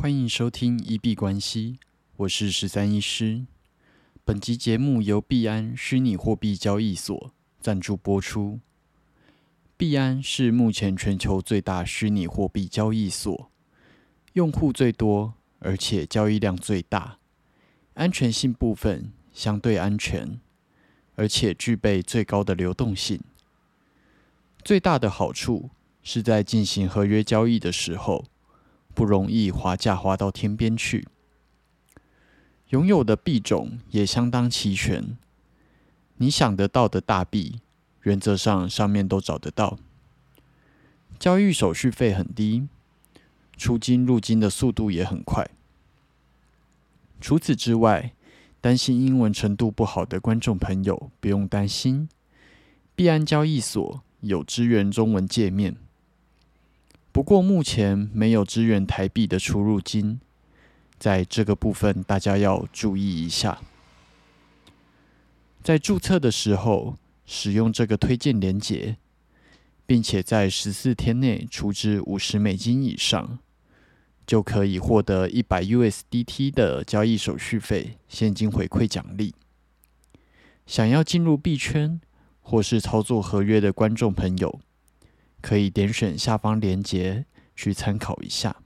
欢迎收听一币关系，我是十三医师。本集节目由币安虚拟货币交易所赞助播出。币安是目前全球最大虚拟货币交易所，用户最多，而且交易量最大，安全性部分相对安全，而且具备最高的流动性。最大的好处是在进行合约交易的时候。不容易滑价滑到天边去。拥有的币种也相当齐全，你想得到的大币，原则上上面都找得到。交易手续费很低，出金入金的速度也很快。除此之外，担心英文程度不好的观众朋友不用担心，币安交易所有支援中文界面。不过目前没有支援台币的出入金，在这个部分大家要注意一下。在注册的时候使用这个推荐连结，并且在十四天内储值五十美金以上，就可以获得一百 USDT 的交易手续费现金回馈奖励。想要进入币圈或是操作合约的观众朋友。可以点选下方链接去参考一下。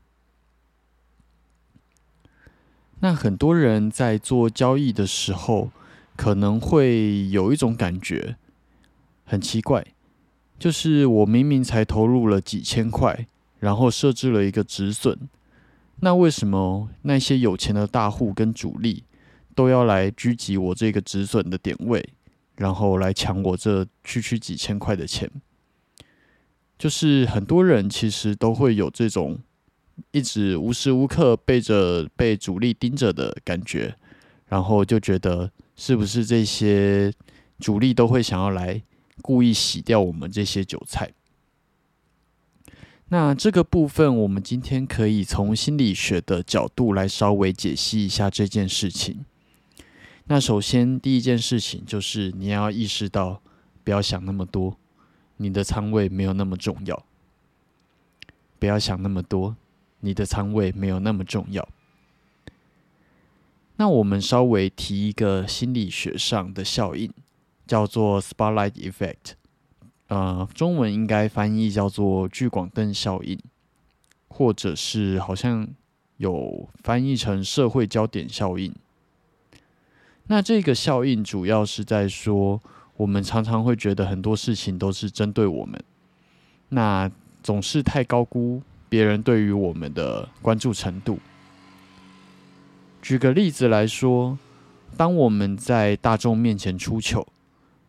那很多人在做交易的时候，可能会有一种感觉很奇怪，就是我明明才投入了几千块，然后设置了一个止损，那为什么那些有钱的大户跟主力都要来狙击我这个止损的点位，然后来抢我这区区几千块的钱？就是很多人其实都会有这种一直无时无刻背着被主力盯着的感觉，然后就觉得是不是这些主力都会想要来故意洗掉我们这些韭菜？那这个部分，我们今天可以从心理学的角度来稍微解析一下这件事情。那首先第一件事情就是你要意识到，不要想那么多。你的仓位没有那么重要，不要想那么多。你的仓位没有那么重要。那我们稍微提一个心理学上的效应，叫做 “spotlight effect”，呃，中文应该翻译叫做“聚光灯效应”，或者是好像有翻译成“社会焦点效应”。那这个效应主要是在说。我们常常会觉得很多事情都是针对我们，那总是太高估别人对于我们的关注程度。举个例子来说，当我们在大众面前出糗，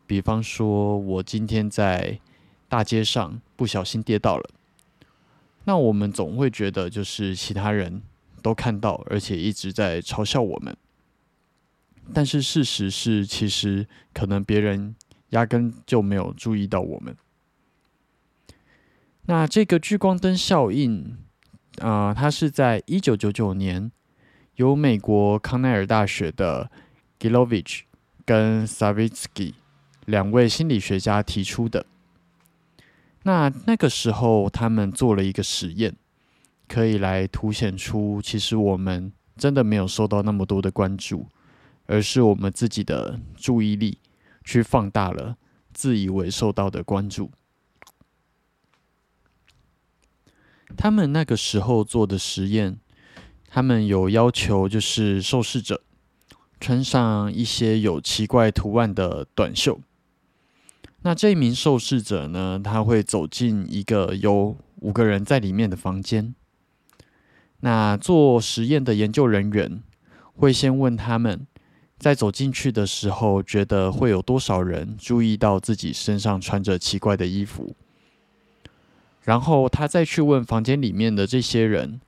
比方说我今天在大街上不小心跌倒了，那我们总会觉得就是其他人都看到，而且一直在嘲笑我们。但是事实是，其实可能别人压根就没有注意到我们。那这个聚光灯效应，啊，它是在一九九九年由美国康奈尔大学的 Gilovich 跟 Savitsky 两位心理学家提出的。那那个时候，他们做了一个实验，可以来凸显出，其实我们真的没有受到那么多的关注。而是我们自己的注意力去放大了自以为受到的关注。他们那个时候做的实验，他们有要求，就是受试者穿上一些有奇怪图案的短袖。那这名受试者呢，他会走进一个有五个人在里面的房间。那做实验的研究人员会先问他们。在走进去的时候，觉得会有多少人注意到自己身上穿着奇怪的衣服？然后他再去问房间里面的这些人，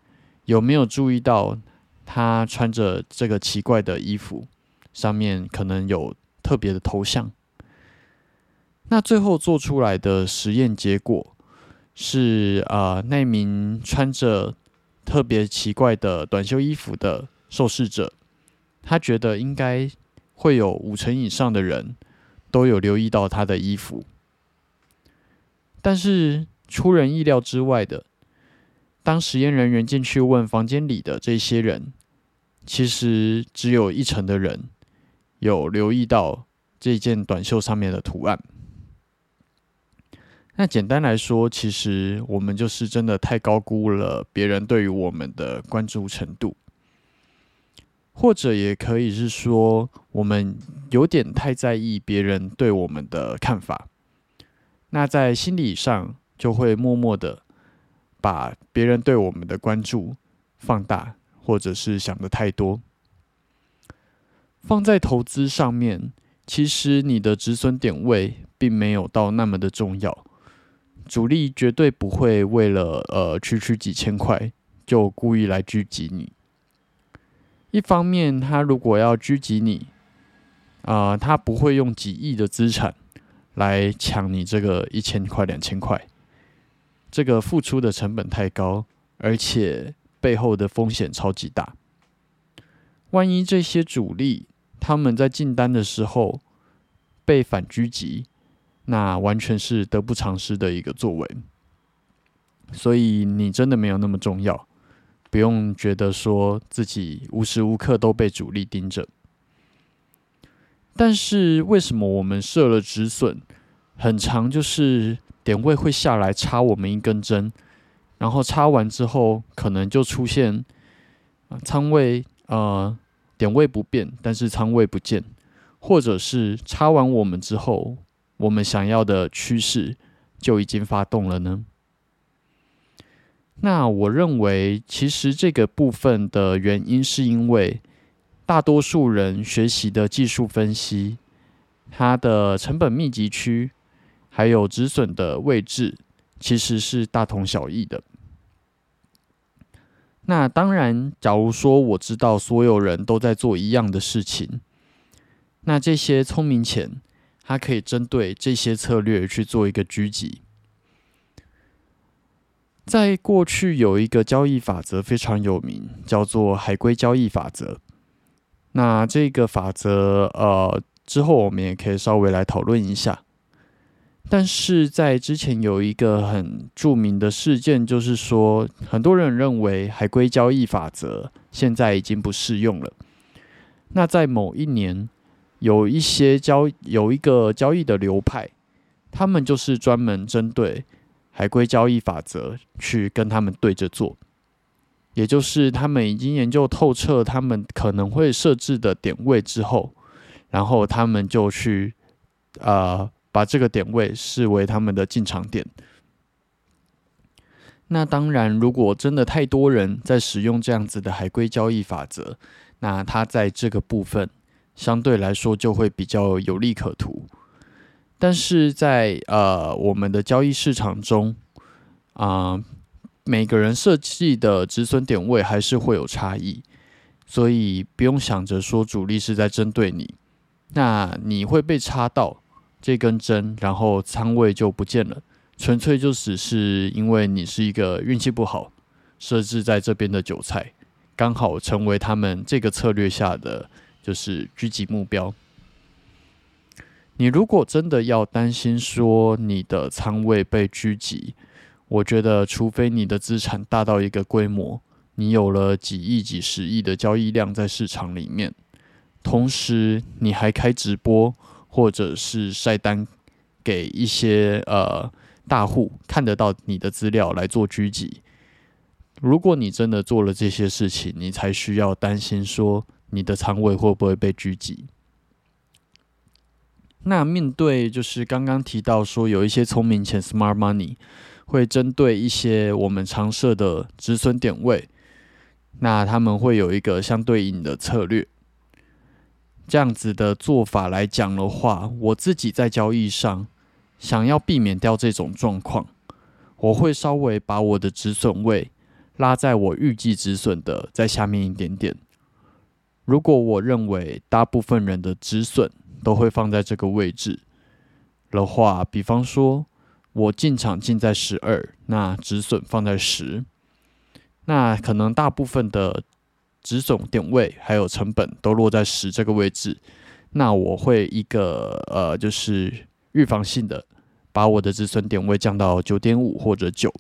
有没有注意到他穿着这个奇怪的衣服，上面可能有特别的头像？那最后做出来的实验结果是，啊，那名穿着特别奇怪的短袖衣服的受试者。他觉得应该会有五成以上的人都有留意到他的衣服，但是出人意料之外的，当实验人员进去问房间里的这些人，其实只有一成的人有留意到这件短袖上面的图案。那简单来说，其实我们就是真的太高估了别人对于我们的关注程度，或者也可以是说，我们有点太在意别人对我们的看法。那在心理上就会默默的把别人对我们的关注放大，或者是想的太多。放在投资上面，其实你的止损点位并没有到那么的重要。主力绝对不会为了呃区区几千块就故意来狙击你。一方面，他如果要狙击你，啊，他不会用几亿的资产来抢你这个一千块、两千块，这个付出的成本太高，而且背后的风险超级大。万一这些主力他们在进单的时候被反狙击，那完全是得不偿失的一个作为，所以你真的没有那么重要，不用觉得说自己无时无刻都被主力盯着。但是为什么我们设了止损，很长就是点位会下来插我们一根针，然后插完之后可能就出现仓位呃点位不变，但是仓位不见，或者是插完我们之后。我们想要的趋势就已经发动了呢。那我认为，其实这个部分的原因是因为大多数人学习的技术分析，它的成本密集区还有止损的位置其实是大同小异的。那当然，假如说我知道所有人都在做一样的事情，那这些聪明钱。它可以针对这些策略去做一个狙击。在过去有一个交易法则非常有名，叫做海龟交易法则。那这个法则，呃，之后我们也可以稍微来讨论一下。但是在之前有一个很著名的事件，就是说，很多人认为海龟交易法则现在已经不适用了。那在某一年。有一些交有一个交易的流派，他们就是专门针对海龟交易法则去跟他们对着做，也就是他们已经研究透彻他们可能会设置的点位之后，然后他们就去呃把这个点位视为他们的进场点。那当然，如果真的太多人在使用这样子的海龟交易法则，那它在这个部分。相对来说就会比较有利可图，但是在呃我们的交易市场中，啊每个人设计的止损点位还是会有差异，所以不用想着说主力是在针对你，那你会被插到这根针，然后仓位就不见了，纯粹就只是因为你是一个运气不好，设置在这边的韭菜，刚好成为他们这个策略下的。就是狙击目标。你如果真的要担心说你的仓位被狙击，我觉得除非你的资产大到一个规模，你有了几亿、几十亿的交易量在市场里面，同时你还开直播或者是晒单给一些呃大户看得到你的资料来做狙击。如果你真的做了这些事情，你才需要担心说。你的仓位会不会被狙击？那面对就是刚刚提到说，有一些聪明钱 （smart money） 会针对一些我们常设的止损点位，那他们会有一个相对应的策略。这样子的做法来讲的话，我自己在交易上想要避免掉这种状况，我会稍微把我的止损位拉在我预计止损的在下面一点点。如果我认为大部分人的止损都会放在这个位置的话，比方说我进场进在十二，那止损放在十，那可能大部分的止损点位还有成本都落在十这个位置，那我会一个呃，就是预防性的把我的止损点位降到九点五或者九。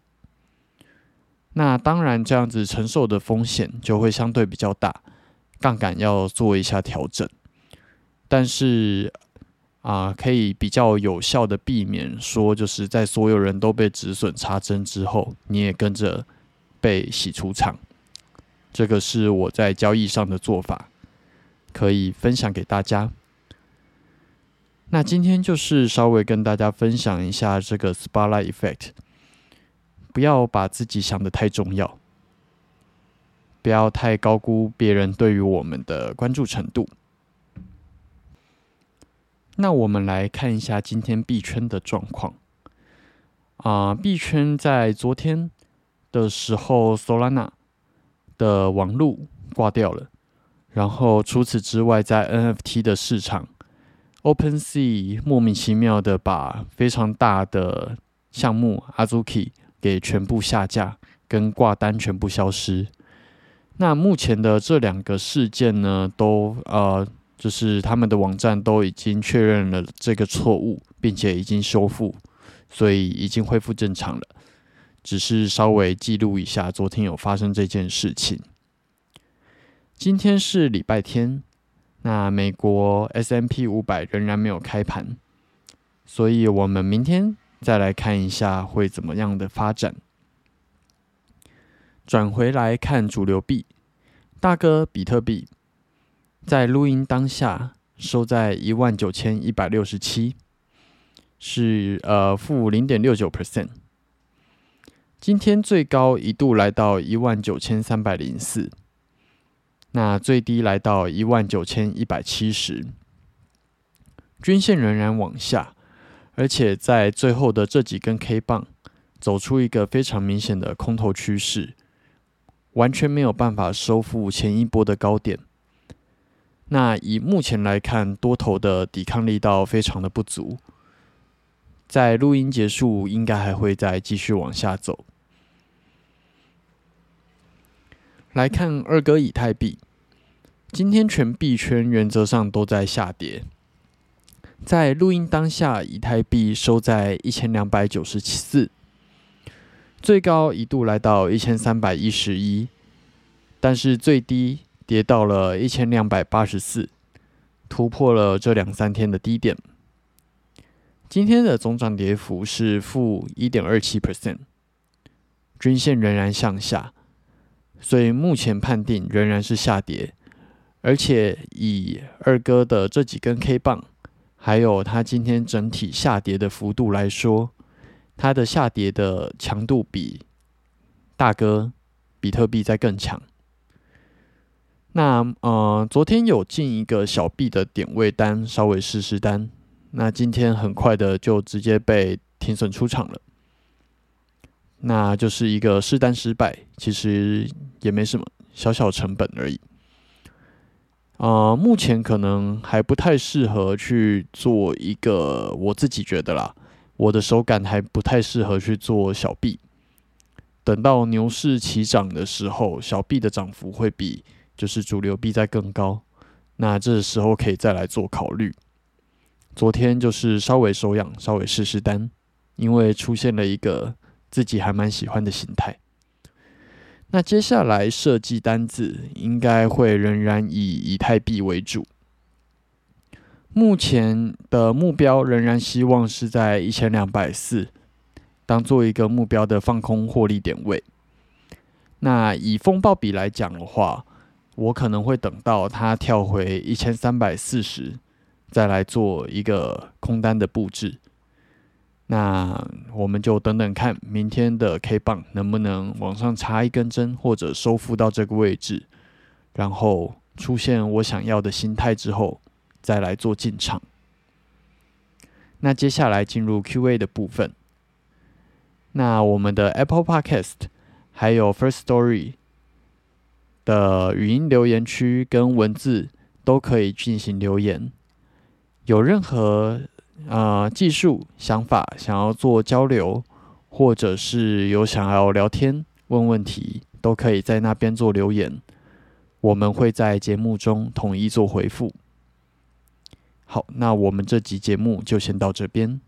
那当然这样子承受的风险就会相对比较大，杠杆要做一下调整。但是啊，可以比较有效的避免说，就是在所有人都被止损插针之后，你也跟着被洗出场。这个是我在交易上的做法，可以分享给大家。那今天就是稍微跟大家分享一下这个 spotlight effect，不要把自己想的太重要，不要太高估别人对于我们的关注程度。那我们来看一下今天币圈的状况。啊，币圈在昨天的时候，Solana。的网路挂掉了，然后除此之外，在 NFT 的市场，OpenSea 莫名其妙的把非常大的项目 Azuki 给全部下架，跟挂单全部消失。那目前的这两个事件呢，都呃，就是他们的网站都已经确认了这个错误，并且已经修复，所以已经恢复正常了。只是稍微记录一下，昨天有发生这件事情。今天是礼拜天，那美国 S M P 五百仍然没有开盘，所以我们明天再来看一下会怎么样的发展。转回来看主流币，大哥比特币在录音当下收在一万九千一百六十七，是呃负零点六九 percent。今天最高一度来到一万九千三百零四，那最低来到一万九千一百七十，均线仍然往下，而且在最后的这几根 K 棒走出一个非常明显的空头趋势，完全没有办法收复前一波的高点。那以目前来看，多头的抵抗力道非常的不足，在录音结束，应该还会再继续往下走。来看二哥以太币，今天全币圈原则上都在下跌。在录音当下，以太币收在一千两百九十四，最高一度来到一千三百一十一，但是最低跌到了一千两百八十四，突破了这两三天的低点。今天的总涨跌幅是负一点二七 percent，均线仍然向下。所以目前判定仍然是下跌，而且以二哥的这几根 K 棒，还有它今天整体下跌的幅度来说，它的下跌的强度比大哥比特币在更强。那呃，昨天有进一个小币的点位单，稍微试试单，那今天很快的就直接被停损出场了。那就是一个试单失败，其实也没什么，小小成本而已。啊，目前可能还不太适合去做一个，我自己觉得啦，我的手感还不太适合去做小币。等到牛市起涨的时候，小币的涨幅会比就是主流币在更高，那这时候可以再来做考虑。昨天就是稍微收养，稍微试试单，因为出现了一个。自己还蛮喜欢的形态。那接下来设计单子应该会仍然以以太币为主。目前的目标仍然希望是在一千两百四，当做一个目标的放空获利点位。那以风暴比来讲的话，我可能会等到它跳回一千三百四十，再来做一个空单的布置。那我们就等等看，明天的 K 棒能不能往上插一根针，或者收复到这个位置，然后出现我想要的心态之后，再来做进场。那接下来进入 Q&A 的部分。那我们的 Apple Podcast 还有 First Story 的语音留言区跟文字都可以进行留言，有任何。啊，技术想法想要做交流，或者是有想要聊天、问问题，都可以在那边做留言，我们会在节目中统一做回复。好，那我们这集节目就先到这边。